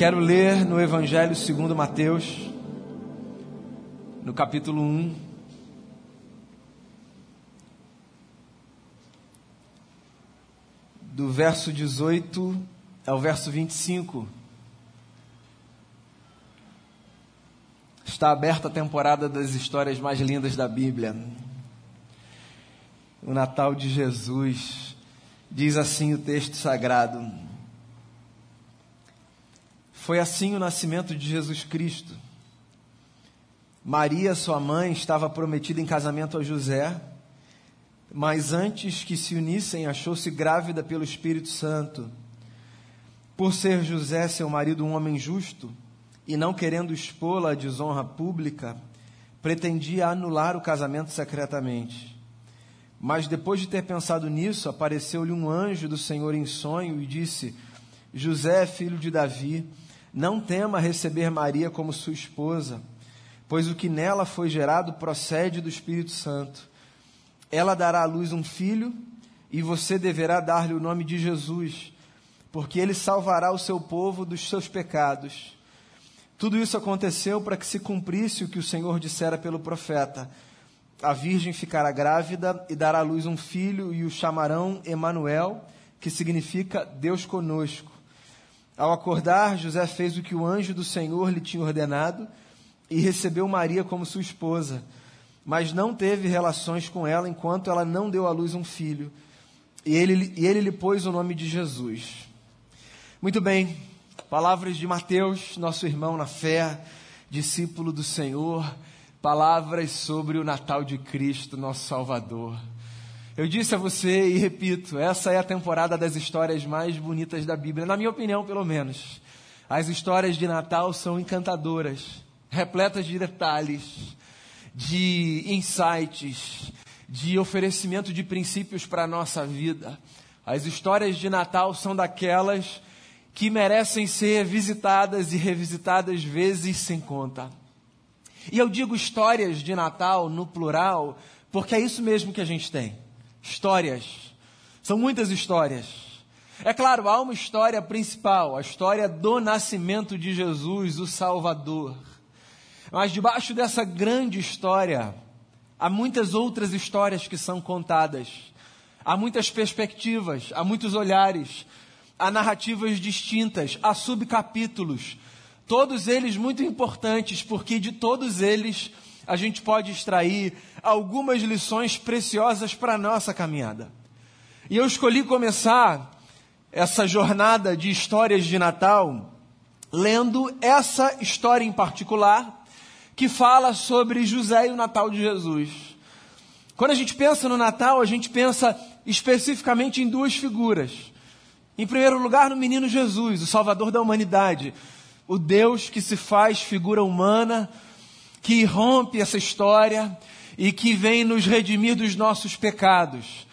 Quero ler no Evangelho segundo Mateus, no capítulo 1. Do verso 18 ao verso 25. Está aberta a temporada das histórias mais lindas da Bíblia. O Natal de Jesus. Diz assim o texto sagrado. Foi assim o nascimento de Jesus Cristo. Maria, sua mãe, estava prometida em casamento a José, mas antes que se unissem, achou-se grávida pelo Espírito Santo. Por ser José, seu marido, um homem justo, e não querendo expô-la à desonra pública, pretendia anular o casamento secretamente. Mas depois de ter pensado nisso, apareceu-lhe um anjo do Senhor em sonho e disse: José, filho de Davi, não tema receber Maria como sua esposa, pois o que nela foi gerado procede do Espírito Santo. Ela dará à luz um filho, e você deverá dar-lhe o nome de Jesus, porque ele salvará o seu povo dos seus pecados. Tudo isso aconteceu para que se cumprisse o que o Senhor dissera pelo profeta. A virgem ficará grávida e dará à luz um filho, e o chamarão Emanuel, que significa Deus conosco. Ao acordar, José fez o que o anjo do Senhor lhe tinha ordenado e recebeu Maria como sua esposa, mas não teve relações com ela enquanto ela não deu à luz um filho. E ele, e ele lhe pôs o nome de Jesus. Muito bem, palavras de Mateus, nosso irmão na fé, discípulo do Senhor, palavras sobre o Natal de Cristo, nosso Salvador. Eu disse a você e repito, essa é a temporada das histórias mais bonitas da Bíblia, na minha opinião, pelo menos. As histórias de Natal são encantadoras, repletas de detalhes, de insights, de oferecimento de princípios para a nossa vida. As histórias de Natal são daquelas que merecem ser visitadas e revisitadas vezes sem conta. E eu digo histórias de Natal no plural, porque é isso mesmo que a gente tem histórias. São muitas histórias. É claro, há uma história principal, a história do nascimento de Jesus, o Salvador. Mas debaixo dessa grande história, há muitas outras histórias que são contadas. Há muitas perspectivas, há muitos olhares, há narrativas distintas, há subcapítulos. Todos eles muito importantes, porque de todos eles a gente pode extrair algumas lições preciosas para a nossa caminhada. E eu escolhi começar essa jornada de histórias de Natal lendo essa história em particular que fala sobre José e o Natal de Jesus. Quando a gente pensa no Natal, a gente pensa especificamente em duas figuras. Em primeiro lugar, no menino Jesus, o Salvador da humanidade, o Deus que se faz figura humana que rompe essa história e que vem nos redimir dos nossos pecados.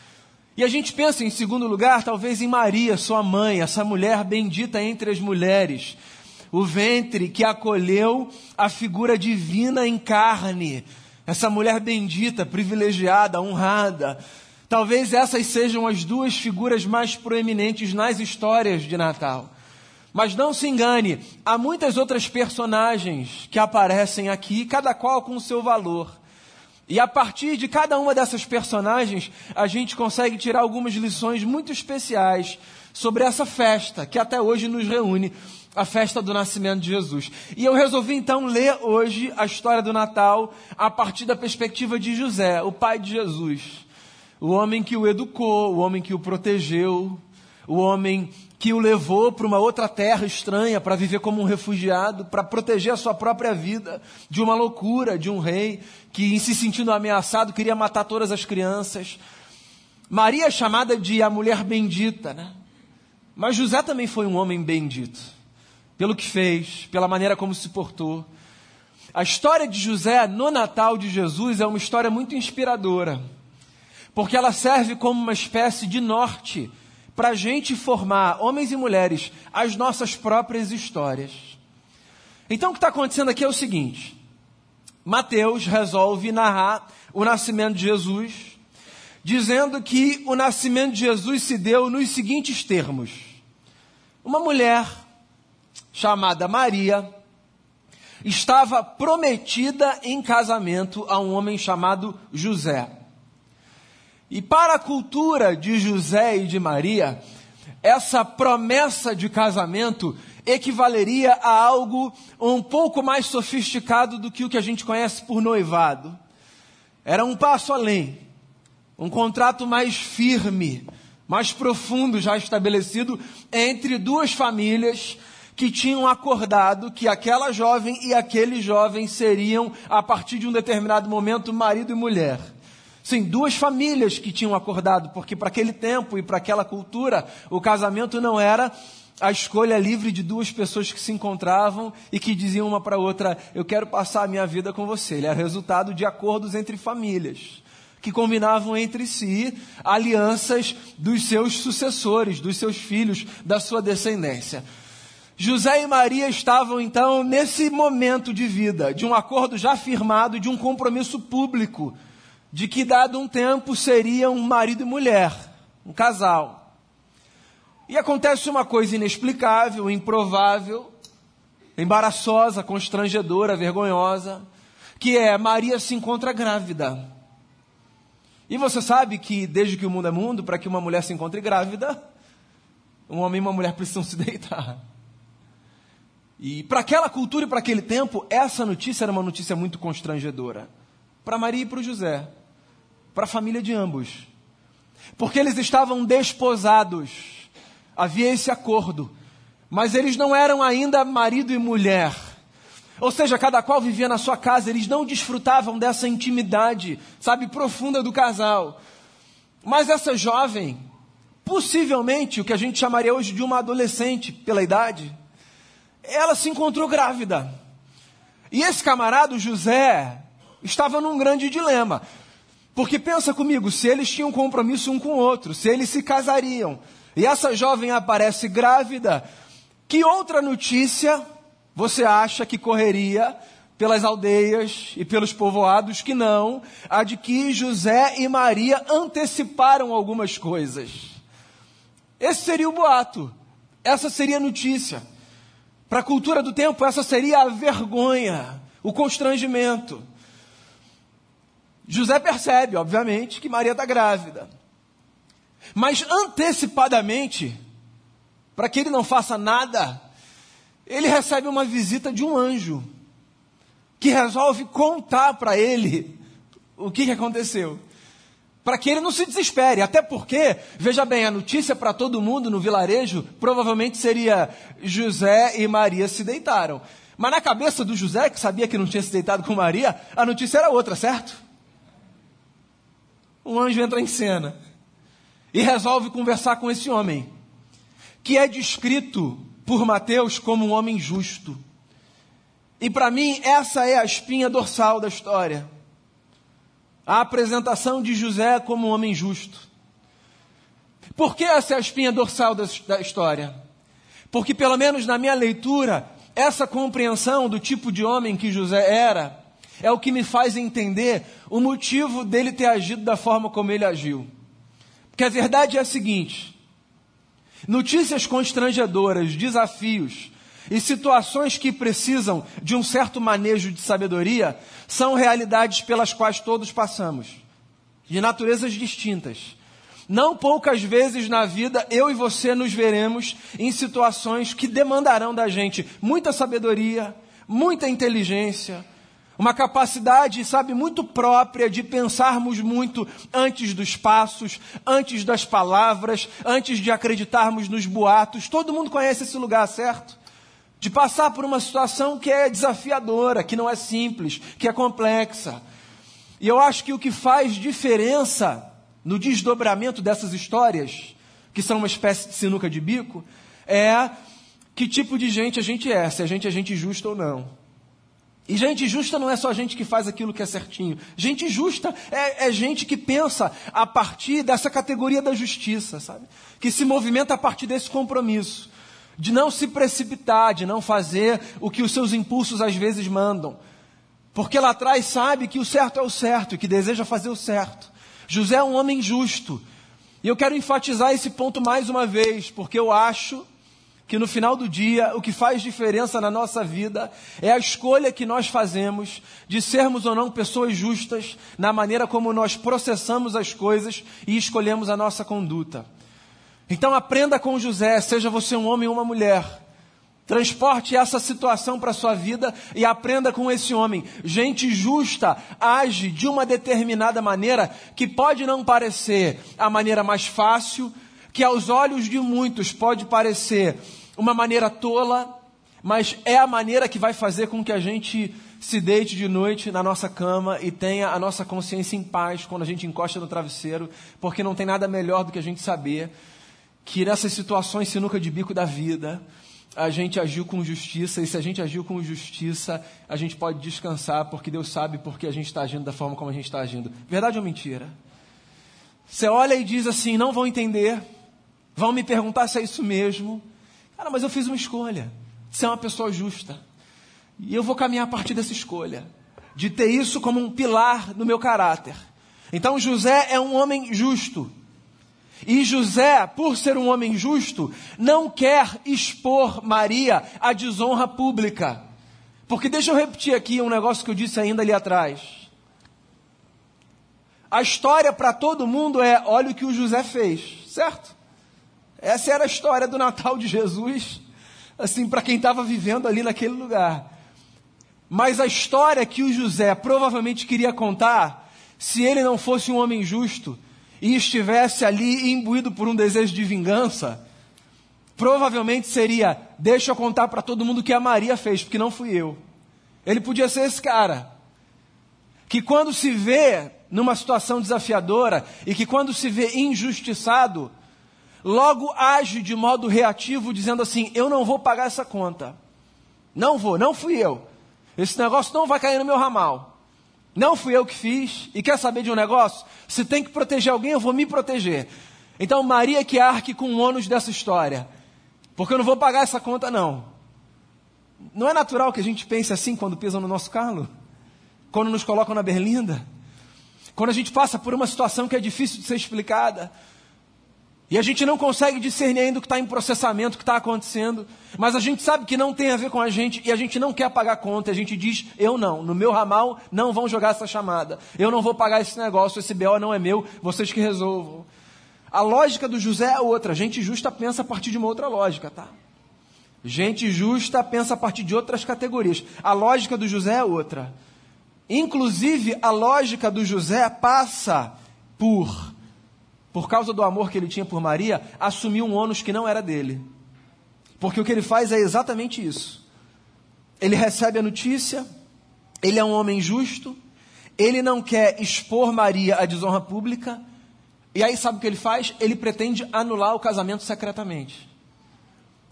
E a gente pensa, em segundo lugar, talvez em Maria, sua mãe, essa mulher bendita entre as mulheres, o ventre que acolheu a figura divina em carne, essa mulher bendita, privilegiada, honrada. Talvez essas sejam as duas figuras mais proeminentes nas histórias de Natal. Mas não se engane, há muitas outras personagens que aparecem aqui, cada qual com o seu valor. E a partir de cada uma dessas personagens, a gente consegue tirar algumas lições muito especiais sobre essa festa que até hoje nos reúne, a festa do nascimento de Jesus. E eu resolvi então ler hoje a história do Natal a partir da perspectiva de José, o pai de Jesus. O homem que o educou, o homem que o protegeu, o homem que o levou para uma outra terra estranha para viver como um refugiado, para proteger a sua própria vida de uma loucura de um rei que, se sentindo ameaçado, queria matar todas as crianças. Maria é chamada de a mulher bendita, né? Mas José também foi um homem bendito, pelo que fez, pela maneira como se portou. A história de José no Natal de Jesus é uma história muito inspiradora, porque ela serve como uma espécie de norte para a gente formar, homens e mulheres, as nossas próprias histórias. Então o que está acontecendo aqui é o seguinte: Mateus resolve narrar o nascimento de Jesus, dizendo que o nascimento de Jesus se deu nos seguintes termos: uma mulher chamada Maria, estava prometida em casamento a um homem chamado José. E para a cultura de José e de Maria, essa promessa de casamento equivaleria a algo um pouco mais sofisticado do que o que a gente conhece por noivado. Era um passo além, um contrato mais firme, mais profundo já estabelecido entre duas famílias que tinham acordado que aquela jovem e aquele jovem seriam, a partir de um determinado momento, marido e mulher. Sim, duas famílias que tinham acordado, porque para aquele tempo e para aquela cultura, o casamento não era a escolha livre de duas pessoas que se encontravam e que diziam uma para outra: Eu quero passar a minha vida com você. Ele era resultado de acordos entre famílias, que combinavam entre si alianças dos seus sucessores, dos seus filhos, da sua descendência. José e Maria estavam então nesse momento de vida, de um acordo já firmado, de um compromisso público, de que dado um tempo seriam um marido e mulher, um casal. E acontece uma coisa inexplicável, improvável, embaraçosa, constrangedora, vergonhosa, que é Maria se encontra grávida. E você sabe que desde que o mundo é mundo, para que uma mulher se encontre grávida, um homem e uma mulher precisam se deitar. E para aquela cultura e para aquele tempo, essa notícia era uma notícia muito constrangedora. Para Maria e para o José, para a família de ambos. Porque eles estavam desposados havia esse acordo, mas eles não eram ainda marido e mulher. Ou seja, cada qual vivia na sua casa, eles não desfrutavam dessa intimidade, sabe, profunda do casal. Mas essa jovem, possivelmente o que a gente chamaria hoje de uma adolescente pela idade, ela se encontrou grávida. E esse camarada, José, estava num grande dilema. Porque pensa comigo, se eles tinham compromisso um com o outro, se eles se casariam, e essa jovem aparece grávida. Que outra notícia você acha que correria pelas aldeias e pelos povoados que não a de que José e Maria anteciparam algumas coisas? Esse seria o boato. Essa seria a notícia. Para a cultura do tempo, essa seria a vergonha, o constrangimento. José percebe, obviamente, que Maria está grávida. Mas antecipadamente, para que ele não faça nada, ele recebe uma visita de um anjo, que resolve contar para ele o que, aconteceu. Para que ele não se desespere, até porque, veja bem, a notícia para todo mundo no vilarejo provavelmente seria José e Maria se deitaram. Mas na cabeça do José, que sabia que não tinha se deitado com Maria, a notícia era outra, certo? Um anjo entra em cena e resolve conversar com esse homem, que é descrito por Mateus como um homem justo. E para mim, essa é a espinha dorsal da história. A apresentação de José como um homem justo. Por que essa é a espinha dorsal da, da história? Porque, pelo menos na minha leitura, essa compreensão do tipo de homem que José era é o que me faz entender o motivo dele ter agido da forma como ele agiu. Porque a verdade é a seguinte: notícias constrangedoras, desafios e situações que precisam de um certo manejo de sabedoria são realidades pelas quais todos passamos, de naturezas distintas. Não poucas vezes na vida eu e você nos veremos em situações que demandarão da gente muita sabedoria, muita inteligência, uma capacidade, sabe, muito própria de pensarmos muito antes dos passos, antes das palavras, antes de acreditarmos nos boatos. Todo mundo conhece esse lugar, certo? De passar por uma situação que é desafiadora, que não é simples, que é complexa. E eu acho que o que faz diferença no desdobramento dessas histórias, que são uma espécie de sinuca de bico, é que tipo de gente a gente é, se a gente é gente justa ou não. E gente justa não é só gente que faz aquilo que é certinho. Gente justa é, é, gente que pensa a partir dessa categoria da justiça, sabe? Que se movimenta a partir desse compromisso. De não se precipitar, de não fazer o que os seus impulsos às vezes mandam. Porque lá atrás sabe que o certo é o certo e que deseja fazer o certo. José é um homem justo. E eu quero enfatizar esse ponto mais uma vez, porque eu acho que no final do dia o que faz diferença na nossa vida é a escolha que nós fazemos de sermos ou não pessoas justas na maneira como nós processamos as coisas e escolhemos a nossa conduta. Então aprenda com José, seja você um homem ou uma mulher. Transporte essa situação para a sua vida e aprenda com esse homem. Gente justa age de uma determinada maneira que pode não parecer a maneira mais fácil, que aos olhos de muitos pode parecer uma maneira tola, mas é a maneira que vai fazer com que a gente se deite de noite na nossa cama e tenha a nossa consciência em paz quando a gente encosta no travesseiro, porque não tem nada melhor do que a gente saber que nessas situações sinuca de bico da vida, a gente agiu com justiça, e se a gente agiu com justiça, a gente pode descansar, porque Deus sabe porque a gente está agindo da forma como a gente está agindo. Verdade ou mentira? Você olha e diz assim: não vão entender, vão me perguntar se é isso mesmo. Cara, mas eu fiz uma escolha de ser uma pessoa justa. E eu vou caminhar a partir dessa escolha, de ter isso como um pilar no meu caráter. Então José é um homem justo. E José, por ser um homem justo, não quer expor Maria à desonra pública. Porque deixa eu repetir aqui um negócio que eu disse ainda ali atrás. A história para todo mundo é: olha o que o José fez, certo? Essa era a história do Natal de Jesus, assim, para quem estava vivendo ali naquele lugar. Mas a história que o José provavelmente queria contar, se ele não fosse um homem justo e estivesse ali imbuído por um desejo de vingança, provavelmente seria: deixa eu contar para todo mundo o que a Maria fez, porque não fui eu. Ele podia ser esse cara, que quando se vê numa situação desafiadora e que quando se vê injustiçado, logo age de modo reativo, dizendo assim: Eu não vou pagar essa conta. Não vou, não fui eu. Esse negócio não vai cair no meu ramal. Não fui eu que fiz. E quer saber de um negócio? Se tem que proteger alguém, eu vou me proteger. Então, Maria que arque com o ônus dessa história. Porque eu não vou pagar essa conta, não. Não é natural que a gente pense assim quando pisam no nosso carro? Quando nos colocam na berlinda? Quando a gente passa por uma situação que é difícil de ser explicada? E a gente não consegue discernir ainda o que está em processamento, o que está acontecendo. Mas a gente sabe que não tem a ver com a gente e a gente não quer pagar conta. A gente diz: eu não, no meu ramal não vão jogar essa chamada. Eu não vou pagar esse negócio, esse BO não é meu, vocês que resolvam. A lógica do José é outra. Gente justa pensa a partir de uma outra lógica, tá? Gente justa pensa a partir de outras categorias. A lógica do José é outra. Inclusive, a lógica do José passa por por causa do amor que ele tinha por Maria, assumiu um ônus que não era dele. Porque o que ele faz é exatamente isso. Ele recebe a notícia, ele é um homem justo, ele não quer expor Maria à desonra pública, e aí sabe o que ele faz? Ele pretende anular o casamento secretamente.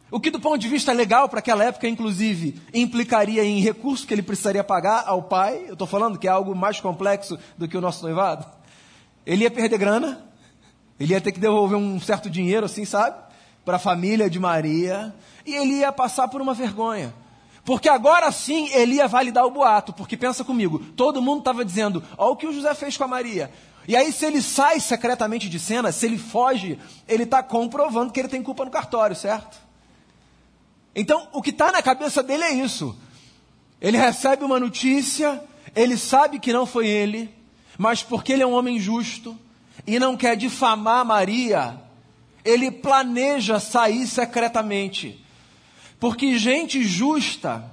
O que, do ponto de vista legal para aquela época, inclusive, implicaria em recurso que ele precisaria pagar ao pai. Eu estou falando que é algo mais complexo do que o nosso noivado. Ele ia perder grana, ele ia ter que devolver um certo dinheiro, assim, sabe? Para a família de Maria. E ele ia passar por uma vergonha. Porque agora sim ele ia validar o boato. Porque pensa comigo, todo mundo estava dizendo: olha o que o José fez com a Maria. E aí, se ele sai secretamente de cena, se ele foge, ele está comprovando que ele tem culpa no cartório, certo? Então, o que está na cabeça dele é isso. Ele recebe uma notícia, ele sabe que não foi ele, mas porque ele é um homem justo, e não quer difamar Maria, ele planeja sair secretamente. Porque gente justa,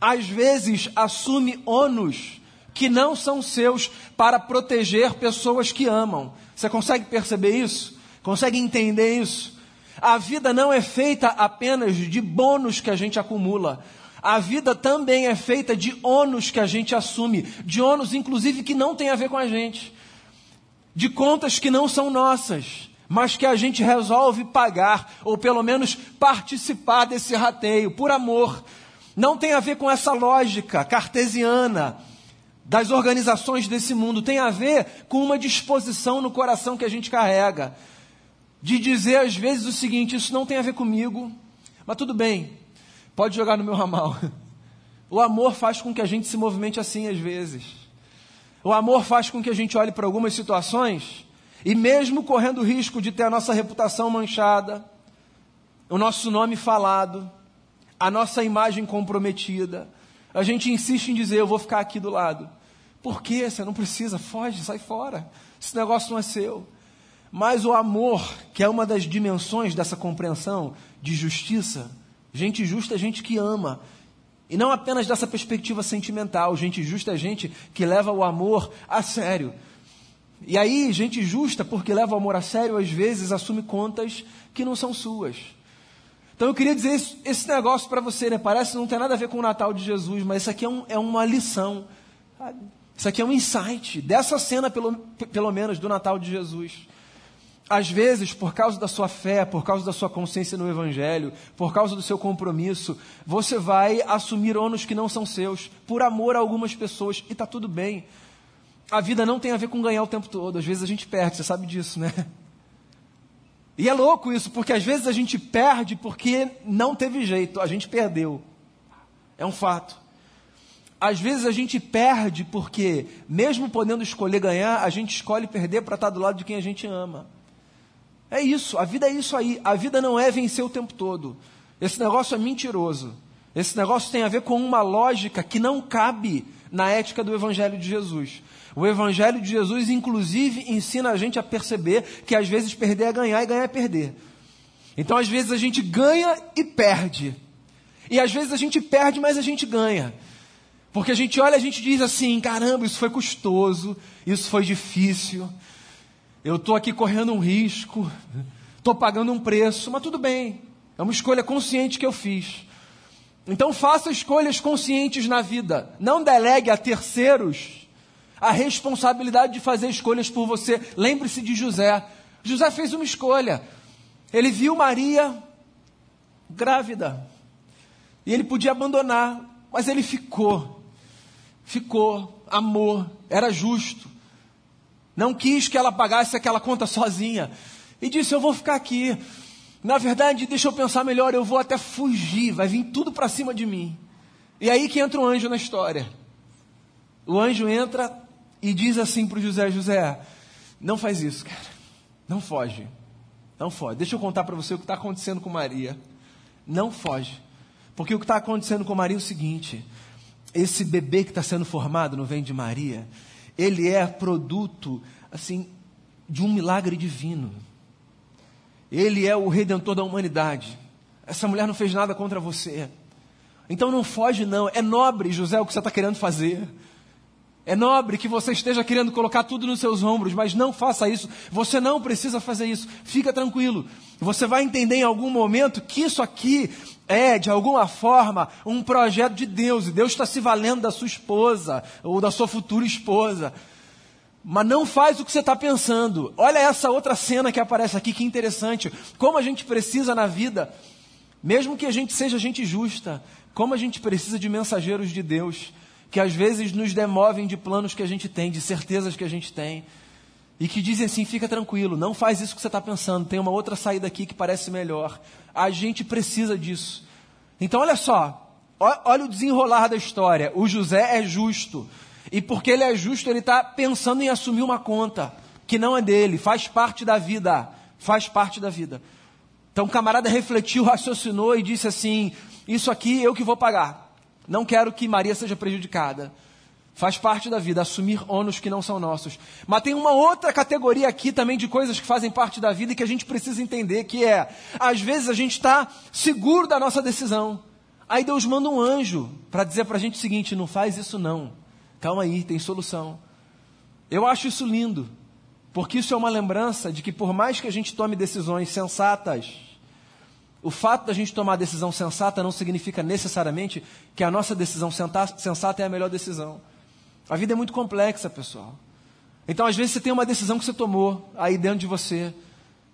às vezes, assume ônus que não são seus para proteger pessoas que amam. Você consegue perceber isso? Consegue entender isso? A vida não é feita apenas de bônus que a gente acumula. A vida também é feita de ônus que a gente assume, de ônus, inclusive, que não tem a ver com a gente de contas que não são nossas, mas que a gente resolve pagar, ou pelo menos participar desse rateio, por amor. Não tem a ver com essa lógica cartesiana das organizações desse mundo, tem a ver com uma disposição no coração que a gente carrega, de dizer às vezes o seguinte: isso não tem a ver comigo, mas tudo bem, pode jogar no meu ramal. O amor faz com que a gente se movimente assim às vezes. O amor faz com que a gente olhe para algumas situações e, mesmo correndo o risco de ter a nossa reputação manchada, o nosso nome falado, a nossa imagem comprometida. A gente insiste em dizer: Eu vou ficar aqui do lado. Por quê? Você não precisa, foge, sai fora. Esse negócio não é seu. Mas o amor, que é uma das dimensões dessa compreensão de justiça, gente justa é gente que ama. E não apenas dessa perspectiva sentimental, gente justa é gente que leva o amor a sério. E aí, gente justa, porque leva o amor a sério, às vezes assume contas que não são suas. Então eu queria dizer isso, esse negócio para você, né? Parece que não tem nada a ver com o Natal de Jesus, mas isso aqui é, um, é uma lição. Isso aqui é um insight dessa cena, pelo, pelo menos, do Natal de Jesus. Às vezes, por causa da sua fé, por causa da sua consciência no Evangelho, por causa do seu compromisso, você vai assumir ônus que não são seus, por amor a algumas pessoas, e está tudo bem. A vida não tem a ver com ganhar o tempo todo, às vezes a gente perde, você sabe disso, né? E é louco isso, porque às vezes a gente perde porque não teve jeito, a gente perdeu. É um fato. Às vezes a gente perde porque, mesmo podendo escolher ganhar, a gente escolhe perder para estar do lado de quem a gente ama. É isso, a vida é isso aí. A vida não é vencer o tempo todo. Esse negócio é mentiroso. Esse negócio tem a ver com uma lógica que não cabe na ética do Evangelho de Jesus. O Evangelho de Jesus, inclusive, ensina a gente a perceber que às vezes perder é ganhar e ganhar é perder. Então, às vezes, a gente ganha e perde. E às vezes a gente perde, mas a gente ganha. Porque a gente olha a gente diz assim: caramba, isso foi custoso, isso foi difícil, eu estou aqui correndo um risco, estou pagando um preço, mas tudo bem, é uma escolha consciente que eu fiz. Então faça escolhas conscientes na vida, não delegue a terceiros a responsabilidade de fazer escolhas por você. Lembre-se de José. José fez uma escolha. Ele viu Maria grávida. E ele podia abandonar, mas ele ficou. Ficou, amor, era justo. Não quis que ela pagasse aquela conta sozinha. E disse: Eu vou ficar aqui. Na verdade, deixa eu pensar melhor, eu vou até fugir, vai vir tudo para cima de mim. E aí que entra o anjo na história. O anjo entra e diz assim para o José: José, não faz isso, cara. Não foge. Não foge. Deixa eu contar para você o que está acontecendo com Maria. Não foge. Porque o que está acontecendo com Maria é o seguinte: esse bebê que está sendo formado no vem de Maria, ele é produto, assim, de um milagre divino. Ele é o redentor da humanidade. Essa mulher não fez nada contra você. Então não foge, não. É nobre, José, o que você está querendo fazer. É nobre que você esteja querendo colocar tudo nos seus ombros, mas não faça isso. Você não precisa fazer isso. Fica tranquilo. Você vai entender em algum momento que isso aqui é, de alguma forma, um projeto de Deus. E Deus está se valendo da sua esposa ou da sua futura esposa. Mas não faz o que você está pensando. Olha essa outra cena que aparece aqui, que interessante. Como a gente precisa na vida, mesmo que a gente seja gente justa, como a gente precisa de mensageiros de Deus que às vezes nos demovem de planos que a gente tem, de certezas que a gente tem, e que dizem assim: fica tranquilo, não faz isso que você está pensando, tem uma outra saída aqui que parece melhor. A gente precisa disso. Então, olha só, olha o desenrolar da história. O José é justo, e porque ele é justo, ele está pensando em assumir uma conta que não é dele, faz parte da vida. Faz parte da vida. Então o camarada refletiu, raciocinou e disse assim: Isso aqui eu que vou pagar. Não quero que Maria seja prejudicada. Faz parte da vida, assumir ônus que não são nossos. Mas tem uma outra categoria aqui também de coisas que fazem parte da vida e que a gente precisa entender, que é, às vezes a gente está seguro da nossa decisão. Aí Deus manda um anjo para dizer para a gente o seguinte: não faz isso não. Calma aí, tem solução. Eu acho isso lindo, porque isso é uma lembrança de que por mais que a gente tome decisões sensatas, o fato da gente tomar a decisão sensata não significa necessariamente que a nossa decisão sensata é a melhor decisão. A vida é muito complexa, pessoal. Então, às vezes, você tem uma decisão que você tomou aí dentro de você,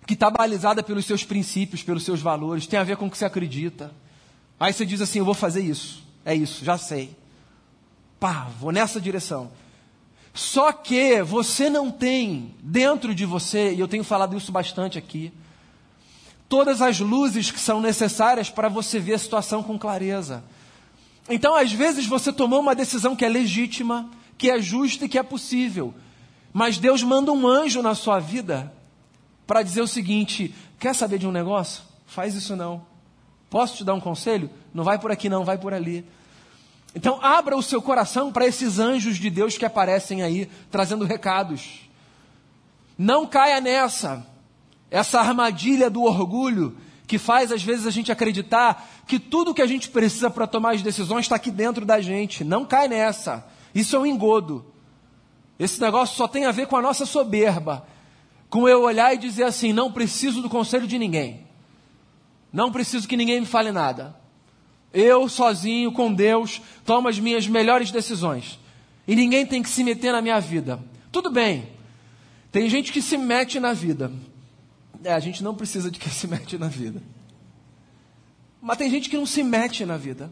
que está balizada pelos seus princípios, pelos seus valores, tem a ver com o que você acredita. Aí você diz assim: Eu vou fazer isso. É isso, já sei. Pá, vou nessa direção. Só que você não tem dentro de você, e eu tenho falado isso bastante aqui, todas as luzes que são necessárias para você ver a situação com clareza. Então, às vezes, você tomou uma decisão que é legítima, que é justa e que é possível, mas Deus manda um anjo na sua vida para dizer o seguinte: quer saber de um negócio? Faz isso não. Posso te dar um conselho? Não vai por aqui, não, vai por ali. Então, abra o seu coração para esses anjos de Deus que aparecem aí, trazendo recados. Não caia nessa, essa armadilha do orgulho que faz às vezes a gente acreditar que tudo que a gente precisa para tomar as decisões está aqui dentro da gente. Não cai nessa. Isso é um engodo. Esse negócio só tem a ver com a nossa soberba, com eu olhar e dizer assim: não preciso do conselho de ninguém, não preciso que ninguém me fale nada. Eu, sozinho, com Deus, tomo as minhas melhores decisões. E ninguém tem que se meter na minha vida. Tudo bem, tem gente que se mete na vida. É, a gente não precisa de quem se mete na vida. Mas tem gente que não se mete na vida.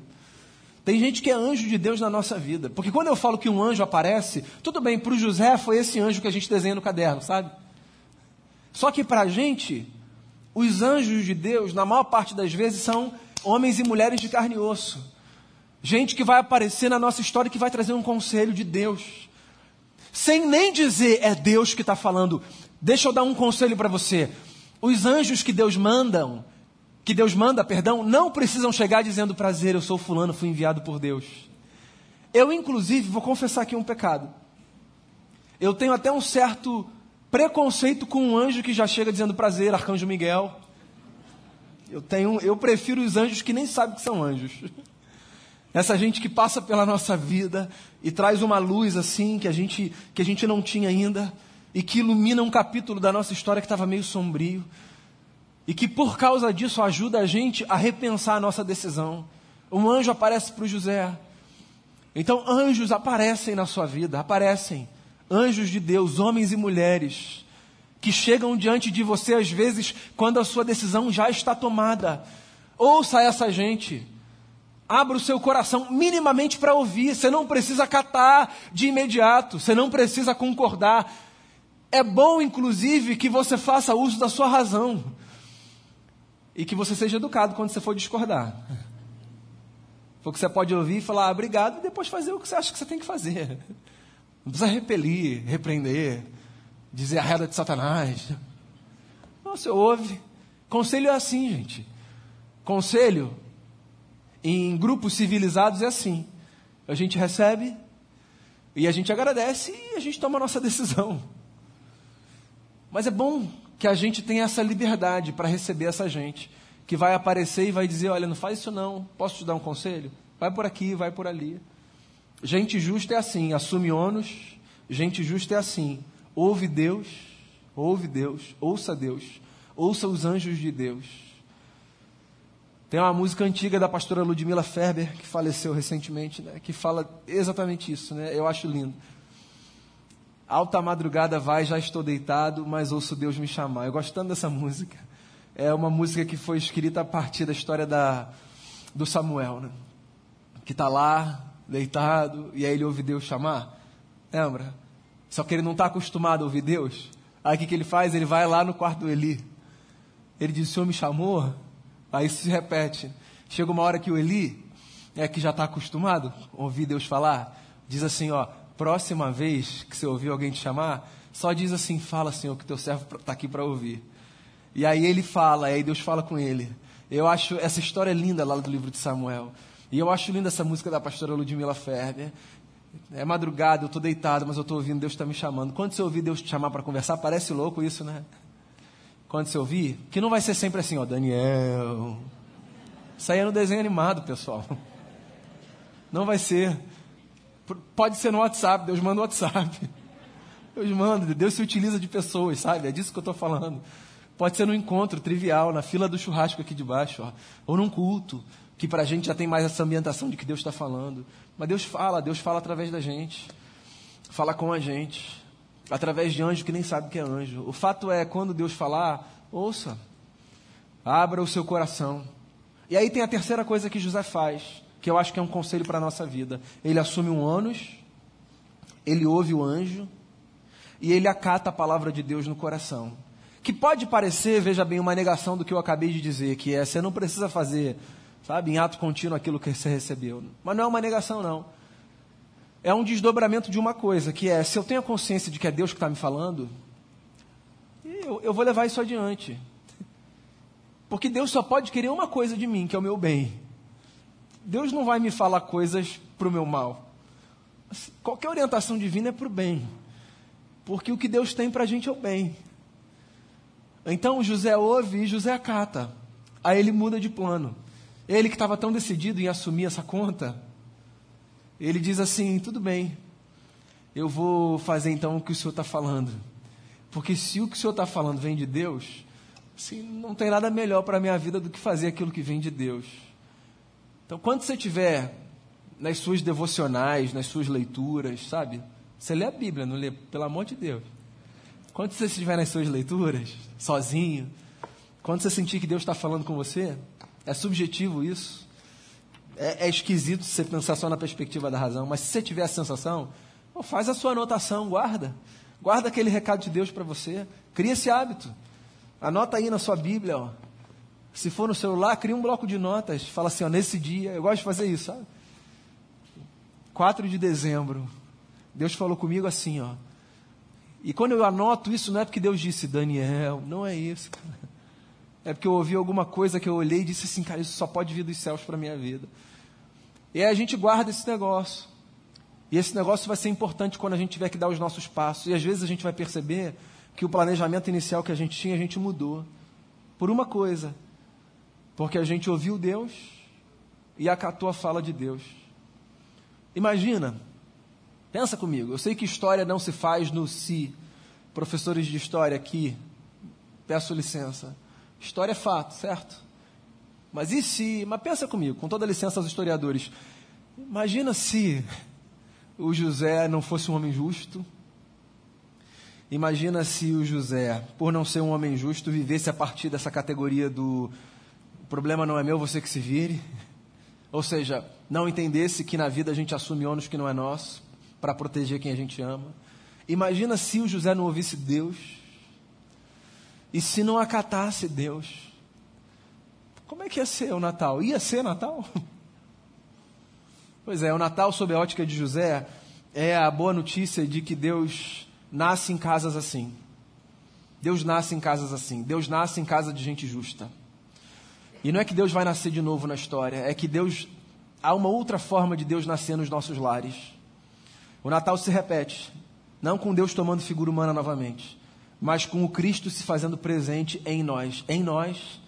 Tem gente que é anjo de Deus na nossa vida. Porque quando eu falo que um anjo aparece, tudo bem, para o José foi esse anjo que a gente desenha no caderno, sabe? Só que para a gente, os anjos de Deus, na maior parte das vezes, são homens e mulheres de carne e osso. Gente que vai aparecer na nossa história que vai trazer um conselho de Deus. Sem nem dizer é Deus que está falando. Deixa eu dar um conselho para você. Os anjos que Deus mandam, que Deus manda, perdão, não precisam chegar dizendo prazer, eu sou fulano, fui enviado por Deus. Eu, inclusive, vou confessar aqui um pecado. Eu tenho até um certo preconceito com um anjo que já chega dizendo prazer, arcanjo Miguel. Eu tenho, eu prefiro os anjos que nem sabem que são anjos. Essa gente que passa pela nossa vida e traz uma luz assim que a gente que a gente não tinha ainda e que ilumina um capítulo da nossa história que estava meio sombrio e que por causa disso ajuda a gente a repensar a nossa decisão. Um anjo aparece para o José. Então, anjos aparecem na sua vida, aparecem. Anjos de Deus, homens e mulheres, que chegam diante de você às vezes quando a sua decisão já está tomada. Ouça essa gente. Abra o seu coração minimamente para ouvir. Você não precisa catar de imediato. Você não precisa concordar. É bom, inclusive, que você faça uso da sua razão e que você seja educado quando você for discordar. Porque você pode ouvir e falar ah, obrigado e depois fazer o que você acha que você tem que fazer. Não precisa repelir, repreender, dizer a reda de Satanás. Não, você ouve. Conselho é assim, gente. Conselho em grupos civilizados é assim. A gente recebe e a gente agradece e a gente toma a nossa decisão. Mas é bom que a gente tenha essa liberdade para receber essa gente, que vai aparecer e vai dizer: olha, não faz isso não, posso te dar um conselho? Vai por aqui, vai por ali. Gente justa é assim, assume ônus. Gente justa é assim, ouve Deus, ouve Deus, ouça Deus, ouça os anjos de Deus. Tem uma música antiga da pastora Ludmila Ferber, que faleceu recentemente, né, que fala exatamente isso, né? Eu acho lindo. Alta madrugada vai, já estou deitado, mas ouço Deus me chamar. Eu gosto tanto dessa música. É uma música que foi escrita a partir da história da, do Samuel, né? Que está lá, deitado, e aí ele ouve Deus chamar. Lembra? Só que ele não está acostumado a ouvir Deus. Aí o que, que ele faz? Ele vai lá no quarto do Eli. Ele diz: O Senhor me chamou? Aí se repete. Chega uma hora que o Eli, é que já está acostumado a ouvir Deus falar, diz assim: Ó, próxima vez que você ouvir alguém te chamar, só diz assim: Fala, Senhor, que teu servo está aqui para ouvir. E aí ele fala, e aí Deus fala com ele. Eu acho essa história linda lá do livro de Samuel. E eu acho linda essa música da pastora Ludmila Ferber. É madrugada, eu estou deitado, mas eu estou ouvindo, Deus está me chamando. Quando você ouvir Deus te chamar para conversar, parece louco isso, né? Quando você ouvir, que não vai ser sempre assim, ó, Daniel. Isso aí é no desenho animado, pessoal. Não vai ser. Pode ser no WhatsApp, Deus manda o WhatsApp. Deus manda, Deus se utiliza de pessoas, sabe? É disso que eu estou falando. Pode ser no encontro trivial, na fila do churrasco aqui de baixo, ó. ou num culto, que para a gente já tem mais essa ambientação de que Deus está falando. Mas Deus fala, Deus fala através da gente, fala com a gente, através de anjo que nem sabe que é anjo. O fato é, quando Deus falar, ouça, abra o seu coração. E aí tem a terceira coisa que José faz que eu acho que é um conselho para a nossa vida. Ele assume um ônus, ele ouve o anjo e ele acata a palavra de Deus no coração. Que pode parecer, veja bem, uma negação do que eu acabei de dizer, que é você não precisa fazer, sabe, em ato contínuo aquilo que você recebeu. Mas não é uma negação, não. É um desdobramento de uma coisa, que é, se eu tenho a consciência de que é Deus que está me falando, eu, eu vou levar isso adiante. Porque Deus só pode querer uma coisa de mim, que é o meu bem. Deus não vai me falar coisas para o meu mal. Qualquer orientação divina é para o bem. Porque o que Deus tem para a gente é o bem. Então José ouve e José acata. Aí ele muda de plano. Ele que estava tão decidido em assumir essa conta, ele diz assim: tudo bem, eu vou fazer então o que o senhor está falando. Porque se o que o senhor está falando vem de Deus, assim, não tem nada melhor para a minha vida do que fazer aquilo que vem de Deus. Então, quando você tiver nas suas devocionais, nas suas leituras, sabe? Você lê a Bíblia, não lê? Pelo amor de Deus. Quando você estiver nas suas leituras, sozinho, quando você sentir que Deus está falando com você, é subjetivo isso. É, é, esquisito você pensar só na perspectiva da razão, mas se você tiver a sensação, faz a sua anotação, guarda. Guarda aquele recado de Deus para você. Cria esse hábito. Anota aí na sua Bíblia. Ó. Se for no celular, cria um bloco de notas. Fala assim, ó, nesse dia, eu gosto de fazer isso, sabe? 4 de dezembro, Deus falou comigo assim, ó. E quando eu anoto isso, não é porque Deus disse, Daniel, não é isso. É porque eu ouvi alguma coisa que eu olhei e disse assim, cara, isso só pode vir dos céus para a minha vida. E aí a gente guarda esse negócio. E esse negócio vai ser importante quando a gente tiver que dar os nossos passos. E às vezes a gente vai perceber que o planejamento inicial que a gente tinha, a gente mudou. Por uma coisa. Porque a gente ouviu Deus e acatou a fala de Deus. Imagina, pensa comigo. Eu sei que história não se faz no si. Professores de história aqui, peço licença. História é fato, certo? Mas e se. Mas pensa comigo, com toda a licença aos historiadores. Imagina se o José não fosse um homem justo. Imagina se o José, por não ser um homem justo, vivesse a partir dessa categoria do problema não é meu, você que se vire. Ou seja, não entendesse que na vida a gente assume ônus que não é nosso para proteger quem a gente ama. Imagina se o José não ouvisse Deus e se não acatasse Deus. Como é que ia ser o Natal? Ia ser Natal? Pois é, o Natal, sob a ótica de José, é a boa notícia de que Deus nasce em casas assim. Deus nasce em casas assim. Deus nasce em casa de gente justa. E não é que Deus vai nascer de novo na história, é que Deus há uma outra forma de Deus nascer nos nossos lares. O Natal se repete, não com Deus tomando figura humana novamente, mas com o Cristo se fazendo presente em nós. Em nós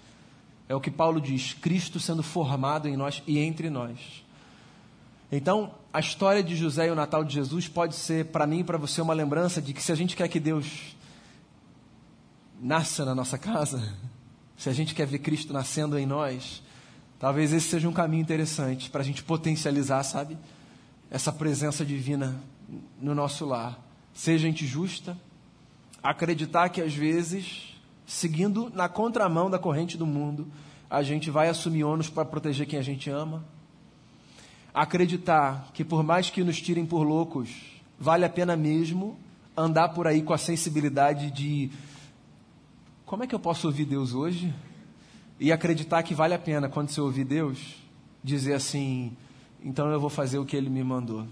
é o que Paulo diz, Cristo sendo formado em nós e entre nós. Então, a história de José e o Natal de Jesus pode ser para mim e para você uma lembrança de que se a gente quer que Deus nasça na nossa casa, se a gente quer ver Cristo nascendo em nós, talvez esse seja um caminho interessante para a gente potencializar, sabe? Essa presença divina no nosso lar. Ser gente justa, acreditar que às vezes, seguindo na contramão da corrente do mundo, a gente vai assumir ônus para proteger quem a gente ama. Acreditar que por mais que nos tirem por loucos, vale a pena mesmo andar por aí com a sensibilidade de como é que eu posso ouvir Deus hoje? E acreditar que vale a pena, quando você ouvir Deus, dizer assim: então eu vou fazer o que ele me mandou.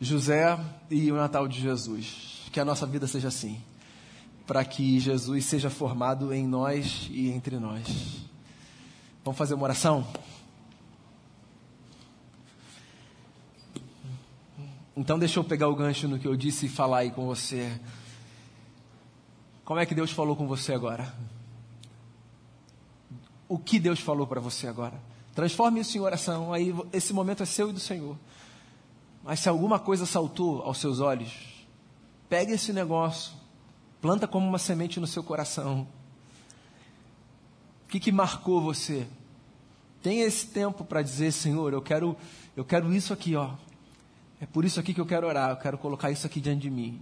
José e o Natal de Jesus. Que a nossa vida seja assim. Para que Jesus seja formado em nós e entre nós. Vamos fazer uma oração? Então, deixa eu pegar o gancho no que eu disse e falar aí com você. Como é que Deus falou com você agora? O que Deus falou para você agora? Transforme isso em oração. Aí esse momento é seu e do Senhor. Mas se alguma coisa saltou aos seus olhos, pegue esse negócio, planta como uma semente no seu coração. O que, que marcou você? Tenha esse tempo para dizer, Senhor, eu quero, eu quero isso aqui, ó. É por isso aqui que eu quero orar. Eu quero colocar isso aqui diante de mim.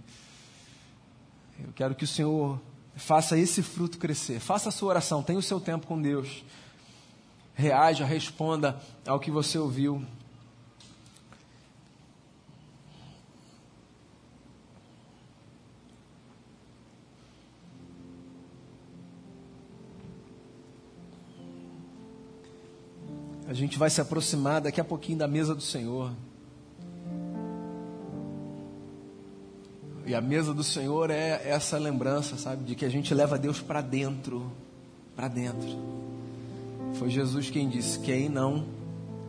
Eu quero que o Senhor faça esse fruto crescer. Faça a sua oração, tenha o seu tempo com Deus. Reaja, responda ao que você ouviu. A gente vai se aproximar daqui a pouquinho da mesa do Senhor. E a mesa do Senhor é essa lembrança, sabe, de que a gente leva Deus para dentro, para dentro. Foi Jesus quem disse: Quem não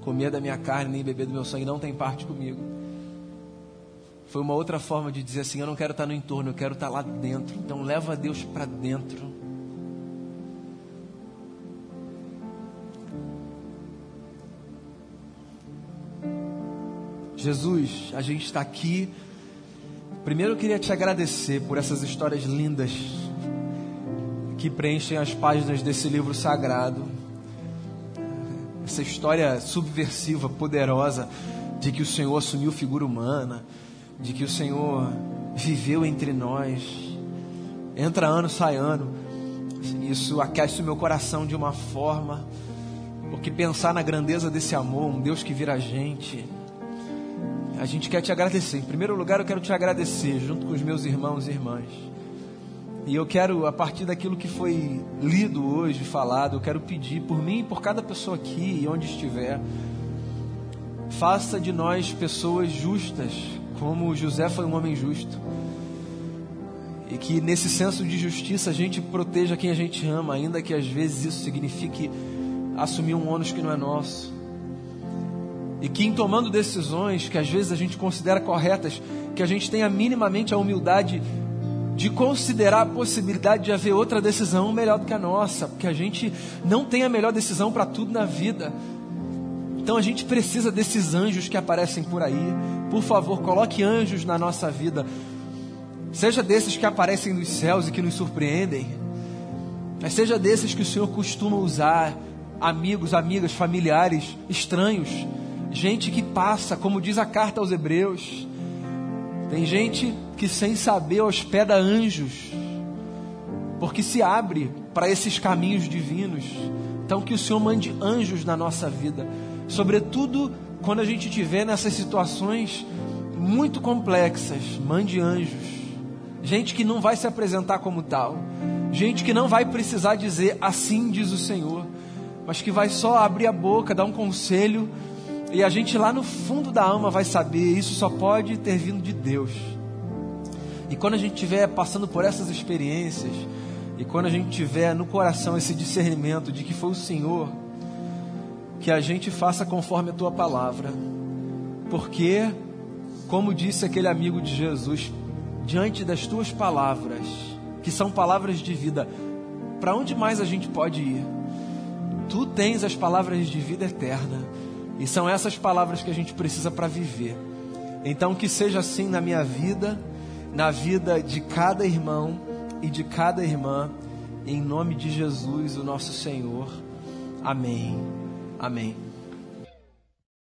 comer da minha carne nem beber do meu sangue não tem parte comigo. Foi uma outra forma de dizer assim: Eu não quero estar no entorno, eu quero estar lá dentro. Então leva Deus para dentro. Jesus, a gente está aqui. Primeiro eu queria te agradecer por essas histórias lindas que preenchem as páginas desse livro sagrado. Essa história subversiva, poderosa, de que o Senhor assumiu figura humana, de que o Senhor viveu entre nós. Entra ano, sai ano. Isso aquece o meu coração de uma forma, porque pensar na grandeza desse amor, um Deus que vira a gente a gente quer te agradecer. Em primeiro lugar, eu quero te agradecer junto com os meus irmãos e irmãs. E eu quero, a partir daquilo que foi lido hoje, falado, eu quero pedir por mim e por cada pessoa aqui e onde estiver, faça de nós pessoas justas, como José foi um homem justo. E que nesse senso de justiça a gente proteja quem a gente ama, ainda que às vezes isso signifique assumir um ônus que não é nosso. E que em tomando decisões que às vezes a gente considera corretas, que a gente tenha minimamente a humildade de considerar a possibilidade de haver outra decisão melhor do que a nossa, porque a gente não tem a melhor decisão para tudo na vida. Então a gente precisa desses anjos que aparecem por aí. Por favor, coloque anjos na nossa vida. Seja desses que aparecem nos céus e que nos surpreendem, mas seja desses que o Senhor costuma usar, amigos, amigas, familiares, estranhos gente que passa, como diz a carta aos Hebreus. Tem gente que sem saber hospeda anjos, porque se abre para esses caminhos divinos. Então que o Senhor mande anjos na nossa vida, sobretudo quando a gente tiver nessas situações muito complexas, mande anjos. Gente que não vai se apresentar como tal, gente que não vai precisar dizer assim diz o Senhor, mas que vai só abrir a boca, dar um conselho e a gente lá no fundo da alma vai saber, isso só pode ter vindo de Deus. E quando a gente estiver passando por essas experiências, e quando a gente tiver no coração esse discernimento de que foi o Senhor, que a gente faça conforme a tua palavra. Porque, como disse aquele amigo de Jesus, diante das tuas palavras, que são palavras de vida, para onde mais a gente pode ir? Tu tens as palavras de vida eterna. E são essas palavras que a gente precisa para viver. Então, que seja assim na minha vida, na vida de cada irmão e de cada irmã, em nome de Jesus, o nosso Senhor. Amém. Amém.